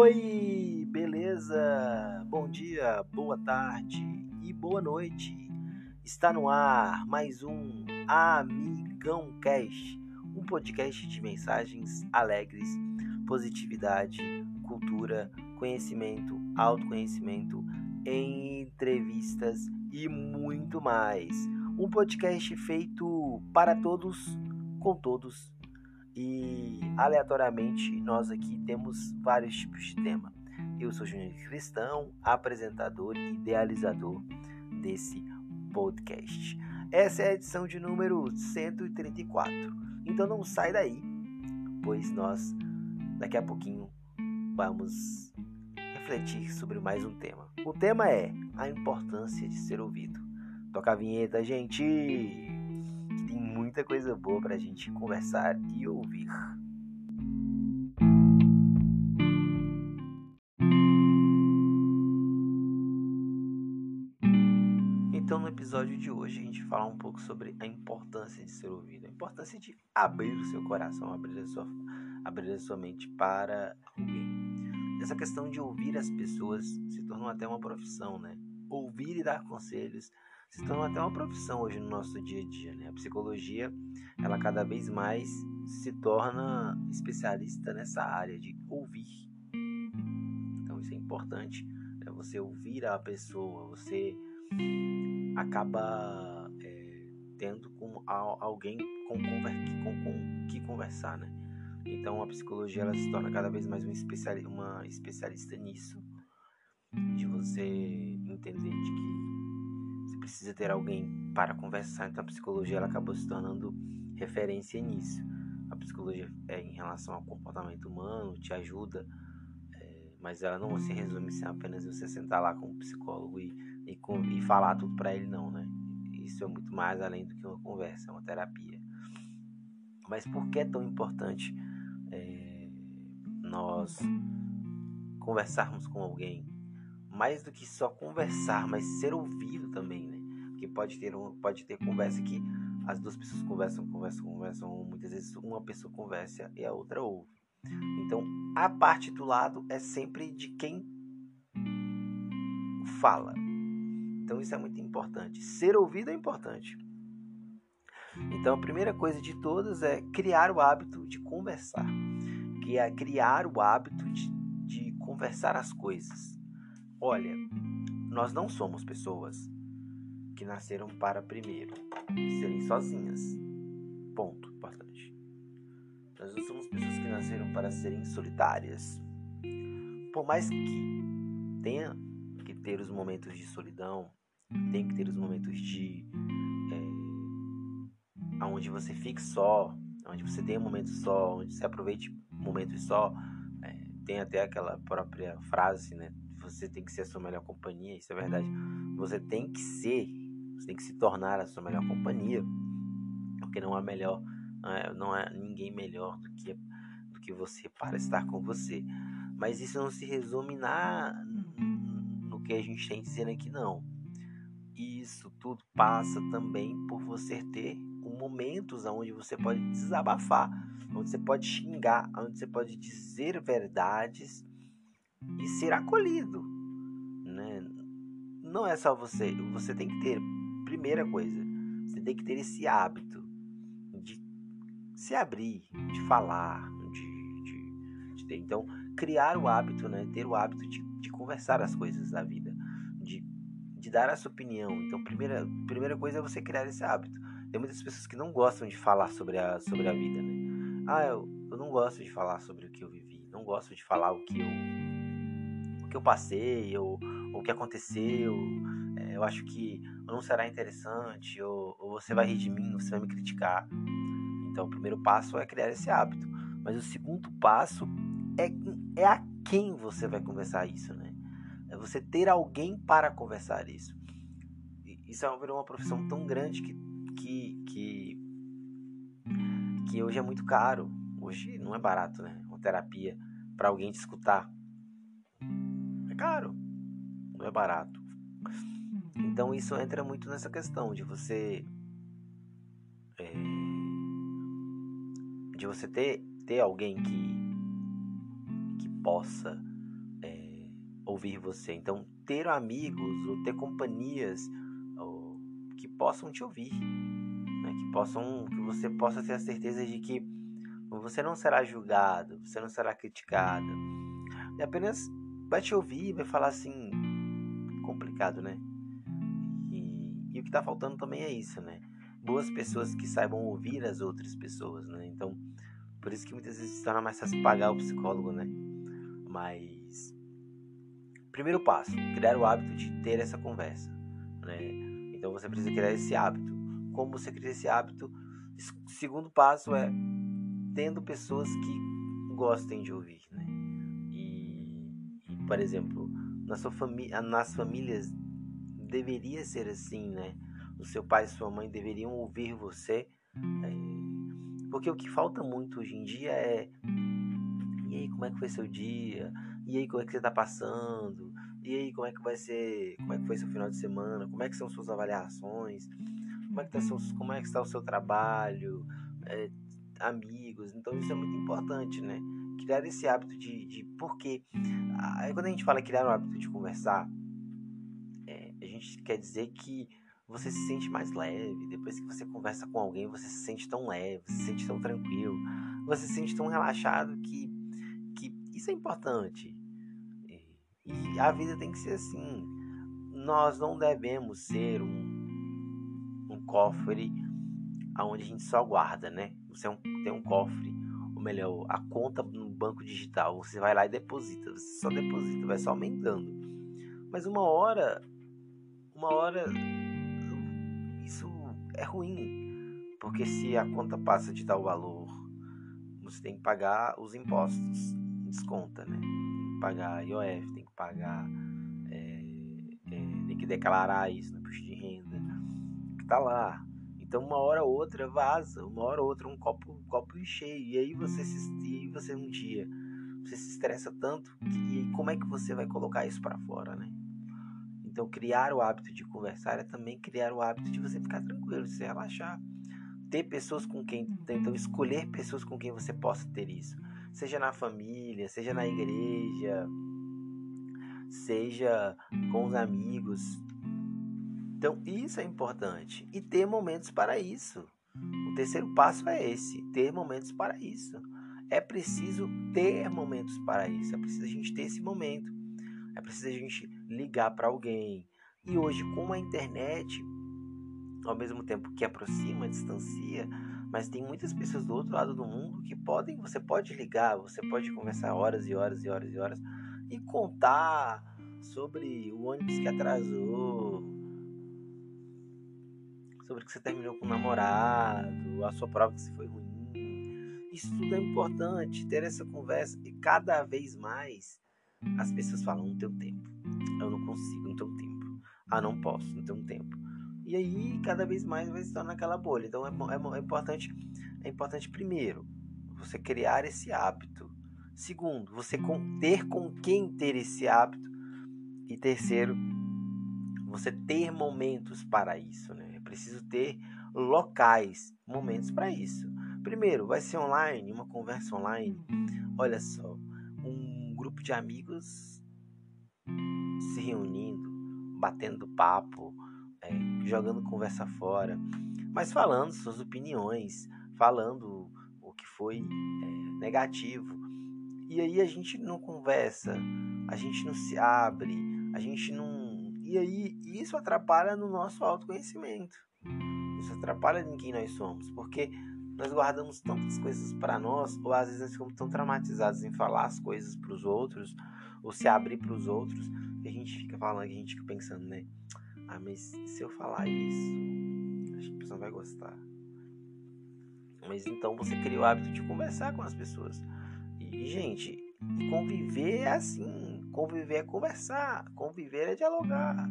Oi, beleza? Bom dia, boa tarde e boa noite. Está no ar mais um Amigão Cast, um podcast de mensagens alegres, positividade, cultura, conhecimento, autoconhecimento, entrevistas e muito mais. Um podcast feito para todos, com todos e aleatoriamente nós aqui temos vários tipos de tema. Eu sou Júnior Cristão, apresentador e idealizador desse podcast. Essa é a edição de número 134. Então não sai daí, pois nós daqui a pouquinho vamos refletir sobre mais um tema. O tema é a importância de ser ouvido. Toca a vinheta, gente! Muita coisa boa para a gente conversar e ouvir. Então, no episódio de hoje, a gente fala um pouco sobre a importância de ser ouvido, a importância de abrir o seu coração, abrir a sua, abrir a sua mente para alguém. Essa questão de ouvir as pessoas se tornou até uma profissão, né? Ouvir e dar conselhos se tornou até uma profissão hoje no nosso dia a dia. Né? A psicologia, ela cada vez mais se torna especialista nessa área de ouvir. Então isso é importante, né? você ouvir a pessoa, você acaba é, tendo com alguém com, com, com, que conversar, né? Então a psicologia ela se torna cada vez mais um especiali uma especialista nisso, de você entender de que precisa ter alguém para conversar, então a psicologia ela acabou se tornando referência nisso. A psicologia é em relação ao comportamento humano, te ajuda, é, mas ela não se resume em apenas você sentar lá com um psicólogo e, e, e falar tudo para ele, não, né? Isso é muito mais além do que uma conversa, é uma terapia. Mas por que é tão importante é, nós conversarmos com alguém? Mais do que só conversar, mas ser ouvido também, né? Porque pode ter, um, pode ter conversa que as duas pessoas conversam, conversam, conversam. Muitas vezes uma pessoa conversa e a outra ouve. Então, a parte do lado é sempre de quem fala. Então, isso é muito importante. Ser ouvido é importante. Então, a primeira coisa de todas é criar o hábito de conversar. Que é criar o hábito de, de conversar as coisas. Olha, nós não somos pessoas que nasceram para primeiro serem sozinhas. Ponto importante. Nós não somos pessoas que nasceram para serem solitárias. Por mais que tenha que ter os momentos de solidão, tem que ter os momentos de é, onde você fique só, onde você tenha um momento só, onde você aproveite momentos só. É, tem até aquela própria frase, né? Você tem que ser a sua melhor companhia, isso é verdade. Você tem que ser você tem que se tornar a sua melhor companhia, porque não há melhor, não há ninguém melhor do que do que você para estar com você. Mas isso não se resume na no que a gente tem dizendo aqui não. Isso tudo passa também por você ter momentos onde você pode desabafar, onde você pode xingar, onde você pode dizer verdades e ser acolhido, né? Não é só você, você tem que ter primeira coisa, você tem que ter esse hábito de se abrir, de falar, de, de, de ter. Então, criar o hábito, né? Ter o hábito de, de conversar as coisas da vida, de, de dar a sua opinião. Então, primeira, primeira coisa é você criar esse hábito. Tem muitas pessoas que não gostam de falar sobre a, sobre a vida, né? Ah, eu, eu não gosto de falar sobre o que eu vivi, não gosto de falar o que eu, o que eu passei, ou, ou o que aconteceu. Eu acho que não será interessante, ou, ou você vai rir de mim, você vai me criticar. Então, o primeiro passo é criar esse hábito. Mas o segundo passo é, é a quem você vai conversar isso, né? É você ter alguém para conversar isso. Isso é uma profissão tão grande que, que, que, que hoje é muito caro. Hoje não é barato, né? Uma terapia para alguém te escutar. É caro. Não é barato. Então isso entra muito nessa questão de você é, de você ter, ter alguém que que possa ouvir você. Então, ter amigos ou ter companhias ou, que possam te ouvir, né? que possam, que você possa ter a certeza de que você não será julgado, você não será criticado, e apenas vai te ouvir, vai falar assim, complicado, né? E, o que está faltando também é isso, né? Boas pessoas que saibam ouvir as outras pessoas, né? Então, por isso que muitas vezes se torna mais fácil pagar o psicólogo, né? Mas primeiro passo, criar o hábito de ter essa conversa, né? Então você precisa criar esse hábito. Como você cria esse hábito? Segundo passo é tendo pessoas que gostem de ouvir, né? E, e por exemplo, na sua família, nas famílias deveria ser assim, né? O seu pai e sua mãe deveriam ouvir você, é, porque o que falta muito hoje em dia é e aí como é que foi seu dia? E aí como é que você está passando? E aí como é que vai ser? Como é que foi seu final de semana? Como é que são suas avaliações? Como é que, tá seus, como é que está o seu trabalho? É, amigos. Então isso é muito importante, né? Criar esse hábito de, de porque aí quando a gente fala criar o hábito de conversar, é, a gente quer dizer que você se sente mais leve. Depois que você conversa com alguém, você se sente tão leve, você se sente tão tranquilo, você se sente tão relaxado que, que isso é importante. E, a vida tem que ser assim. Nós não devemos ser um, um cofre aonde a gente só guarda, né? Você é tem um cofre, ou melhor, a conta no banco digital, você vai lá e deposita, você só deposita, vai só aumentando. Mas uma hora, uma hora, isso é ruim, porque se a conta passa de tal valor, você tem que pagar os impostos, desconta, né? Tem que pagar IOF, tem que pagar, é, é, tem que declarar isso no imposto de renda, que tá lá. Então uma hora ou outra vaza, uma hora ou outra um copo, um copo cheio. E aí você se e você um dia você se estressa tanto que como é que você vai colocar isso para fora, né? Então criar o hábito de conversar é também criar o hábito de você ficar tranquilo, de se relaxar. Ter pessoas com quem, então escolher pessoas com quem você possa ter isso. Seja na família, seja na igreja, seja com os amigos, então, isso é importante. E ter momentos para isso. O terceiro passo é esse: ter momentos para isso. É preciso ter momentos para isso. É preciso a gente ter esse momento. É preciso a gente ligar para alguém. E hoje, com a internet, ao mesmo tempo que aproxima, distancia, mas tem muitas pessoas do outro lado do mundo que podem, você pode ligar, você pode conversar horas e horas e horas e horas e contar sobre o ônibus que atrasou, sobre que você terminou com o namorado, a sua prova que se foi ruim. Isso tudo é importante, ter essa conversa. E cada vez mais as pessoas falam: não tenho tempo. Eu não consigo, não tenho tempo. Ah, não posso, não tenho tempo. E aí, cada vez mais vai se tornar aquela bolha. Então, é, é, é, importante, é importante, primeiro, você criar esse hábito. Segundo, você ter com quem ter esse hábito. E terceiro, você ter momentos para isso, né? preciso ter locais, momentos para isso. Primeiro, vai ser online, uma conversa online. Olha só, um grupo de amigos se reunindo, batendo papo, é, jogando conversa fora, mas falando suas opiniões, falando o que foi é, negativo. E aí a gente não conversa, a gente não se abre, a gente não e aí isso atrapalha no nosso autoconhecimento. Isso atrapalha em quem nós somos, porque nós guardamos tantas coisas para nós, ou às vezes nós ficamos tão traumatizados em falar as coisas para os outros, ou se abrir para os outros, que a gente fica falando, que a gente fica pensando, né? Ah, mas se eu falar isso, acho que a pessoa vai gostar. Mas então você cria o hábito de conversar com as pessoas. E, gente, conviver é assim Conviver é conversar, conviver é dialogar,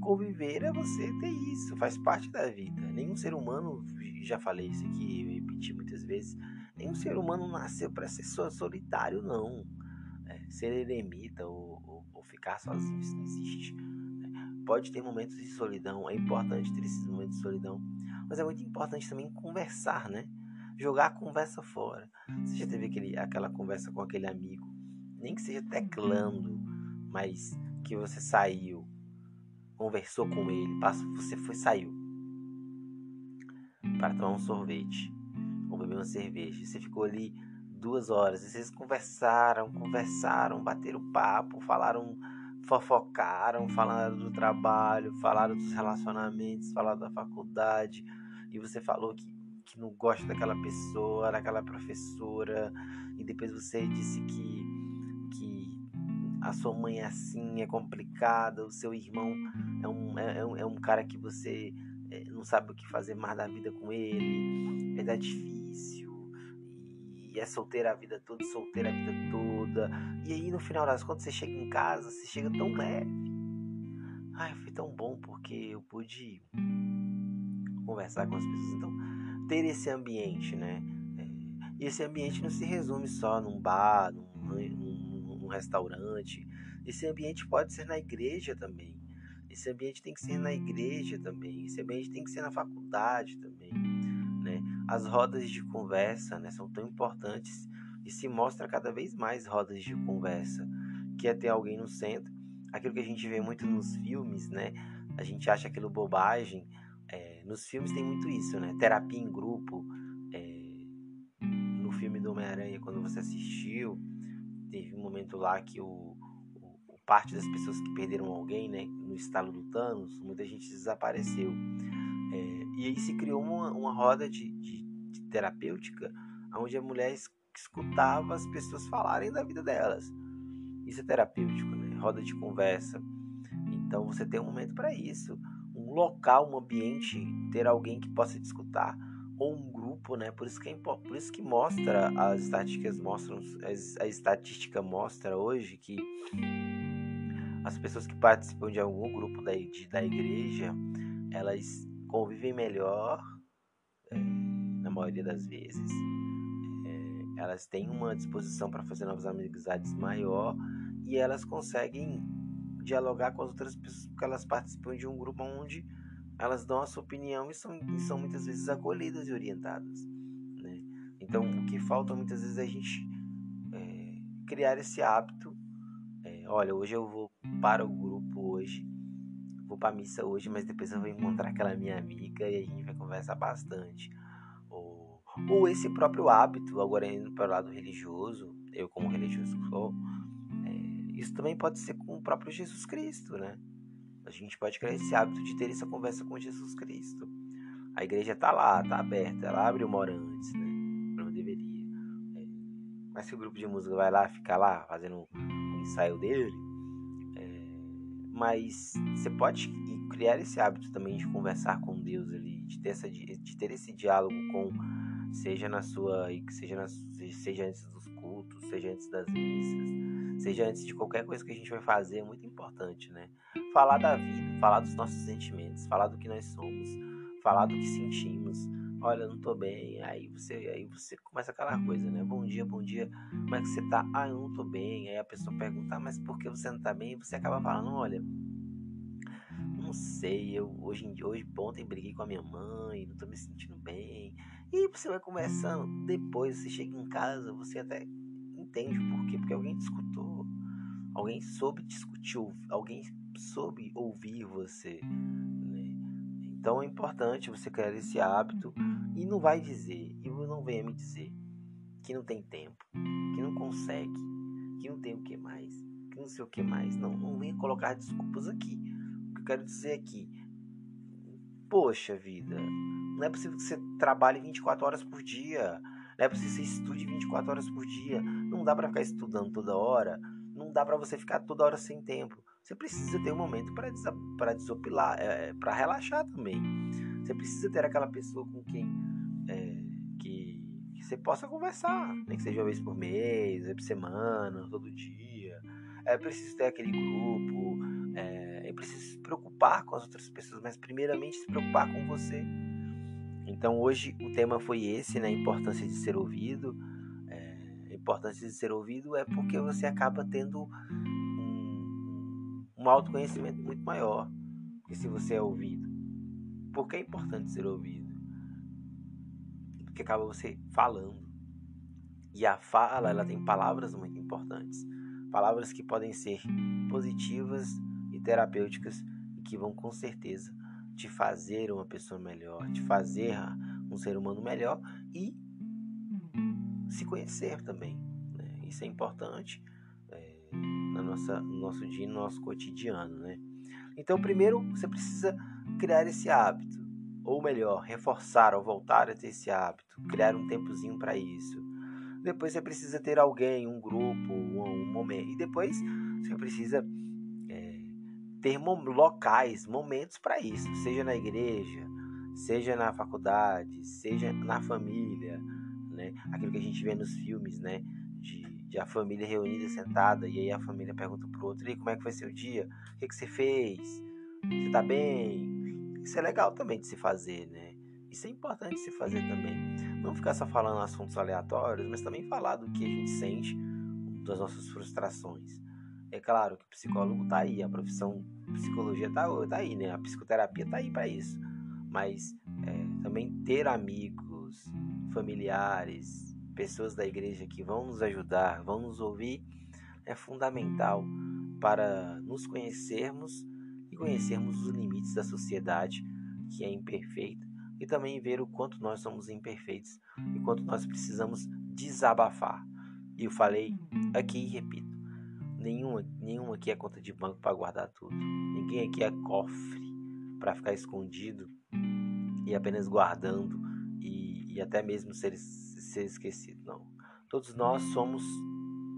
conviver é você ter isso, faz parte da vida. Nenhum ser humano, já falei isso aqui, repeti muitas vezes, nenhum ser humano nasceu para ser solitário, não. É, ser eremita ou, ou, ou, ficar sozinho, isso não existe. É, pode ter momentos de solidão, é importante ter esses momentos de solidão, mas é muito importante também conversar, né? Jogar a conversa fora. Você já teve aquele, aquela conversa com aquele amigo nem que seja teclando, mas que você saiu, conversou com ele, passou, você foi saiu para tomar um sorvete beber uma cerveja. Você ficou ali duas horas e vocês conversaram, conversaram, bateram papo, falaram, fofocaram, falaram do trabalho, falaram dos relacionamentos, falaram da faculdade e você falou que, que não gosta daquela pessoa, daquela professora e depois você disse que que a sua mãe é assim, é complicada, o seu irmão é um, é, é um, é um cara que você é, não sabe o que fazer mais da vida com ele, dar difícil, e é solteira a vida toda, solteira a vida toda. E aí no final das contas você chega em casa, você chega tão leve. Ai, foi tão bom porque eu pude conversar com as pessoas. Então, ter esse ambiente, né? É, e esse ambiente não se resume só num bar, num, num, num restaurante. Esse ambiente pode ser na igreja também. Esse ambiente tem que ser na igreja também. Esse ambiente tem que ser na faculdade também. As rodas de conversa né, são tão importantes e se mostra cada vez mais rodas de conversa, que é ter alguém no centro. Aquilo que a gente vê muito nos filmes, né? A gente acha aquilo bobagem. É, nos filmes tem muito isso, né? Terapia em grupo. É, no filme do Homem-Aranha, quando você assistiu, teve um momento lá que o, parte das pessoas que perderam alguém, né, no estalo do Thanos, muita gente desapareceu. É, e aí se criou uma, uma roda de, de, de terapêutica, onde a mulher escutava as pessoas falarem da vida delas. Isso é terapêutico, né? Roda de conversa. Então você tem um momento para isso, um local, um ambiente, ter alguém que possa te escutar ou um grupo, né? Por isso que é, por isso que mostra as estatísticas mostram a estatística mostra hoje que as pessoas que participam de algum grupo da, de, da igreja, elas convivem melhor, é, na maioria das vezes. É, elas têm uma disposição para fazer novas amizades maior e elas conseguem dialogar com as outras pessoas porque elas participam de um grupo onde elas dão a sua opinião e são, e são muitas vezes acolhidas e orientadas. Né? Então, o que falta muitas vezes é a gente é, criar esse hábito olha, hoje eu vou para o grupo vou para a missa hoje, mas depois eu vou encontrar aquela minha amiga e a gente vai conversar bastante. Ou, ou esse próprio hábito, agora indo para o lado religioso, eu como religioso sou, é, isso também pode ser com o próprio Jesus Cristo, né? A gente pode criar esse hábito de ter essa conversa com Jesus Cristo. A igreja está lá, está aberta, ela abre uma hora antes, né? Não deveria. É, mas se o grupo de música vai lá, ficar lá fazendo ensaio dele. Mas você pode criar esse hábito também de conversar com Deus ali, de ter, essa, de ter esse diálogo com, seja na sua, seja, na, seja antes dos cultos, seja antes das missas, seja antes de qualquer coisa que a gente vai fazer, é muito importante, né? Falar da vida, falar dos nossos sentimentos, falar do que nós somos, falar do que sentimos, olha, não tô bem. Aí você, aí você começa aquela coisa, né? Bom dia, bom dia. Como é que você tá? Ah, eu não tô bem. Aí a pessoa pergunta, ah, mas por que você não tá bem? E você acaba falando, olha, não sei, eu hoje em dia, hoje ontem briguei com a minha mãe, não tô me sentindo bem. E você vai conversando. Depois você chega em casa, você até entende o porquê, porque alguém te escutou. Alguém soube discutir, alguém soube ouvir você. Então é importante você criar esse hábito e não vai dizer, e não venha me dizer que não tem tempo, que não consegue, que não tem o que mais, que não sei o que mais. Não, não venha colocar desculpas aqui. O que eu quero dizer aqui, poxa vida, não é possível que você trabalhe 24 horas por dia. Não é possível que você estude 24 horas por dia. Não dá para ficar estudando toda hora. Não dá para você ficar toda hora sem tempo. Você precisa ter um momento para desopilar, é, para relaxar também. Você precisa ter aquela pessoa com quem é, que, que, você possa conversar, nem que seja uma vez por mês, vez por semana, todo dia. É preciso ter aquele grupo, é, é preciso se preocupar com as outras pessoas, mas primeiramente se preocupar com você. Então hoje o tema foi esse, né? A importância de ser ouvido. A importância de ser ouvido é porque você acaba tendo um autoconhecimento muito maior que se você é ouvido. Por que é importante ser ouvido? Porque acaba você falando. E a fala, ela tem palavras muito importantes. palavras que podem ser positivas e terapêuticas e que vão com certeza te fazer uma pessoa melhor, te fazer um ser humano melhor e se conhecer também. Né? Isso é importante é, na nossa, no nosso dia, no nosso cotidiano. Né? Então, primeiro você precisa criar esse hábito, ou melhor, reforçar ou voltar a ter esse hábito, criar um tempozinho para isso. Depois você precisa ter alguém, um grupo, um, um momento. E depois você precisa é, ter locais, momentos para isso, seja na igreja, seja na faculdade, seja na família, né? Aquilo que a gente vê nos filmes, né? De, de a família reunida, sentada, e aí a família pergunta pro outro, e como é que foi seu dia? O que, que você fez? Você tá bem? Isso é legal também de se fazer, né? Isso é importante se fazer também. Não ficar só falando assuntos aleatórios, mas também falar do que a gente sente, das nossas frustrações. É claro que o psicólogo tá aí, a profissão psicologia tá, tá aí, né? A psicoterapia tá aí para isso. Mas é, também ter amigos, familiares, pessoas da igreja que vão nos ajudar, vão nos ouvir, é fundamental para nos conhecermos e conhecermos os limites da sociedade que é imperfeita e também ver o quanto nós somos imperfeitos e quanto nós precisamos desabafar. E eu falei aqui e repito: nenhuma, nenhuma aqui é conta de banco para guardar tudo. Ninguém aqui é cofre para ficar escondido e apenas guardando e, até mesmo ser, ser esquecido. Não. Todos nós somos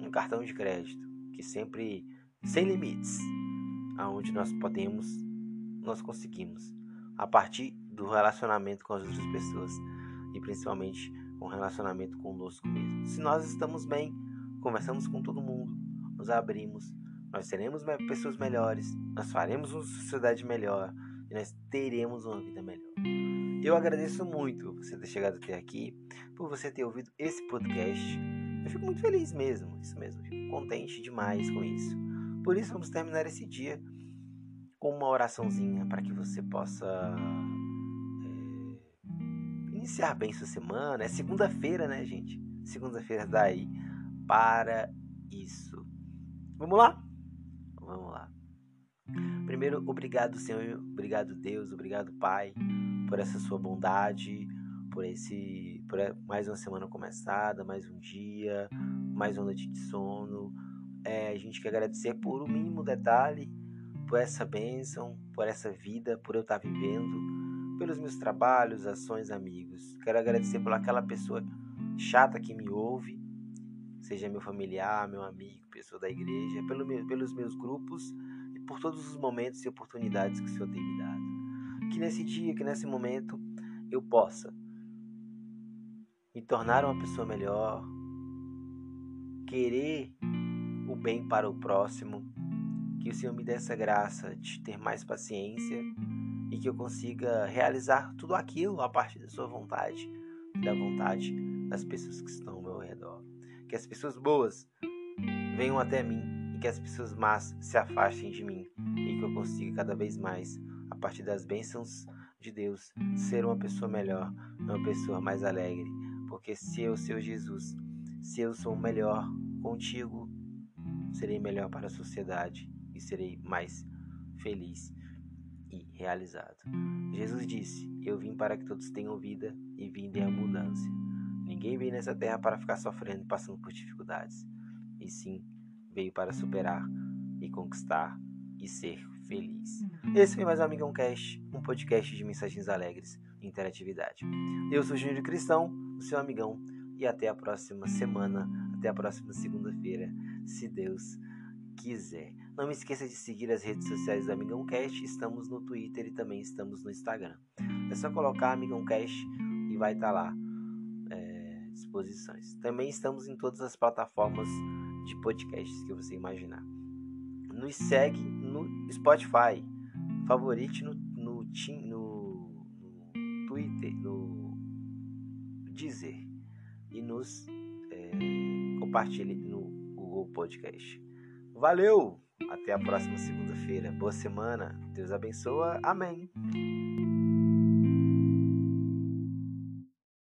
um cartão de crédito que sempre sem limites, aonde nós podemos, nós conseguimos a partir do relacionamento com as outras pessoas e principalmente com o relacionamento conosco mesmo. Se nós estamos bem, conversamos com todo mundo, nos abrimos, nós seremos pessoas melhores, nós faremos uma sociedade melhor e nós teremos uma vida melhor. Eu agradeço muito você ter chegado até aqui, por você ter ouvido esse podcast. Eu fico muito feliz mesmo, isso mesmo, fico contente demais com isso. Por isso vamos terminar esse dia com uma oraçãozinha para que você possa é, iniciar bem sua semana. É segunda-feira, né, gente? Segunda-feira daí para isso. Vamos lá? Vamos lá. Primeiro, obrigado, Senhor, obrigado, Deus, obrigado, Pai, por essa sua bondade, por esse por mais uma semana começada, mais um dia, mais uma noite de sono. É, a gente quer agradecer por o um mínimo detalhe por essa bênção, por essa vida, por eu estar vivendo, pelos meus trabalhos, ações, amigos. Quero agradecer por aquela pessoa chata que me ouve, seja meu familiar, meu amigo, pessoa da igreja, pelo meu, pelos meus grupos e por todos os momentos e oportunidades que o Senhor tem me dado. Que nesse dia, que nesse momento, eu possa me tornar uma pessoa melhor, querer o bem para o próximo que o Senhor me dê essa graça de ter mais paciência e que eu consiga realizar tudo aquilo a partir da sua vontade e da vontade das pessoas que estão ao meu redor. Que as pessoas boas venham até mim e que as pessoas más se afastem de mim e que eu consiga cada vez mais, partir das bênçãos de Deus, ser uma pessoa melhor, uma pessoa mais alegre. Porque se eu, seu Jesus, se eu sou melhor contigo, serei melhor para a sociedade e serei mais feliz e realizado. Jesus disse: Eu vim para que todos tenham vida e vida em abundância. Ninguém veio nessa terra para ficar sofrendo passando por dificuldades, e sim veio para superar e conquistar e ser feliz. Esse foi mais um Amigão Cast, um podcast de mensagens alegres e interatividade. Eu sou Júnior Cristão, o seu amigão, e até a próxima semana, até a próxima segunda-feira, se Deus quiser. Não me esqueça de seguir as redes sociais do Amigão Cast, estamos no Twitter e também estamos no Instagram. É só colocar Amigão Cast e vai estar tá lá é, disposições. Também estamos em todas as plataformas de podcasts que você imaginar. Nos segue no Spotify, favorite no, no, no, no Twitter, no Deezer e nos é, compartilhe no Google Podcast. Valeu! Até a próxima segunda-feira. Boa semana. Deus abençoa. Amém.